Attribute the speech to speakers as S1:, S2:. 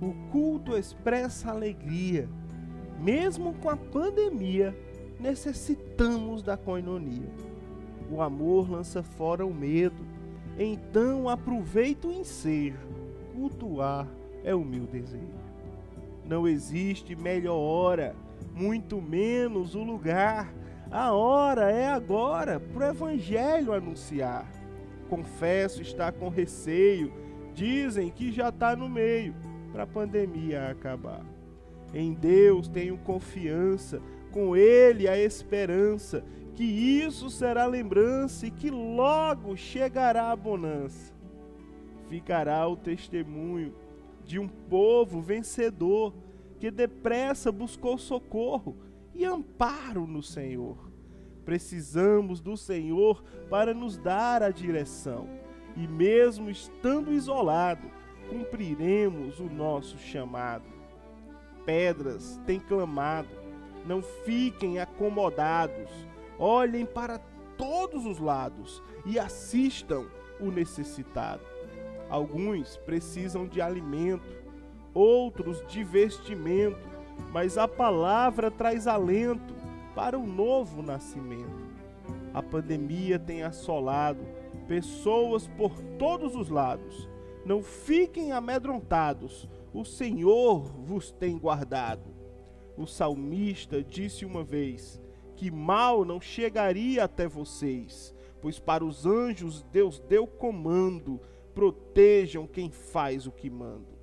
S1: O culto expressa alegria. Mesmo com a pandemia, necessitamos da coinonia. O amor lança fora o medo. Então aproveita o ensejo. Cultuar é o meu desejo. Não existe melhor hora, muito menos o lugar. A hora é agora para o Evangelho anunciar. Confesso estar com receio, dizem que já está no meio para a pandemia acabar. Em Deus tenho confiança, com Ele a esperança, que isso será lembrança e que logo chegará a bonança. Ficará o testemunho de um povo vencedor que depressa buscou socorro e amparo no Senhor. Precisamos do Senhor para nos dar a direção, e mesmo estando isolado, cumpriremos o nosso chamado. Pedras têm clamado, não fiquem acomodados, olhem para todos os lados e assistam o necessitado. Alguns precisam de alimento, outros de vestimento, mas a palavra traz alento para o novo nascimento. A pandemia tem assolado pessoas por todos os lados. Não fiquem amedrontados, o Senhor vos tem guardado. O salmista disse uma vez que mal não chegaria até vocês, pois para os anjos Deus deu comando protejam quem faz o que mando.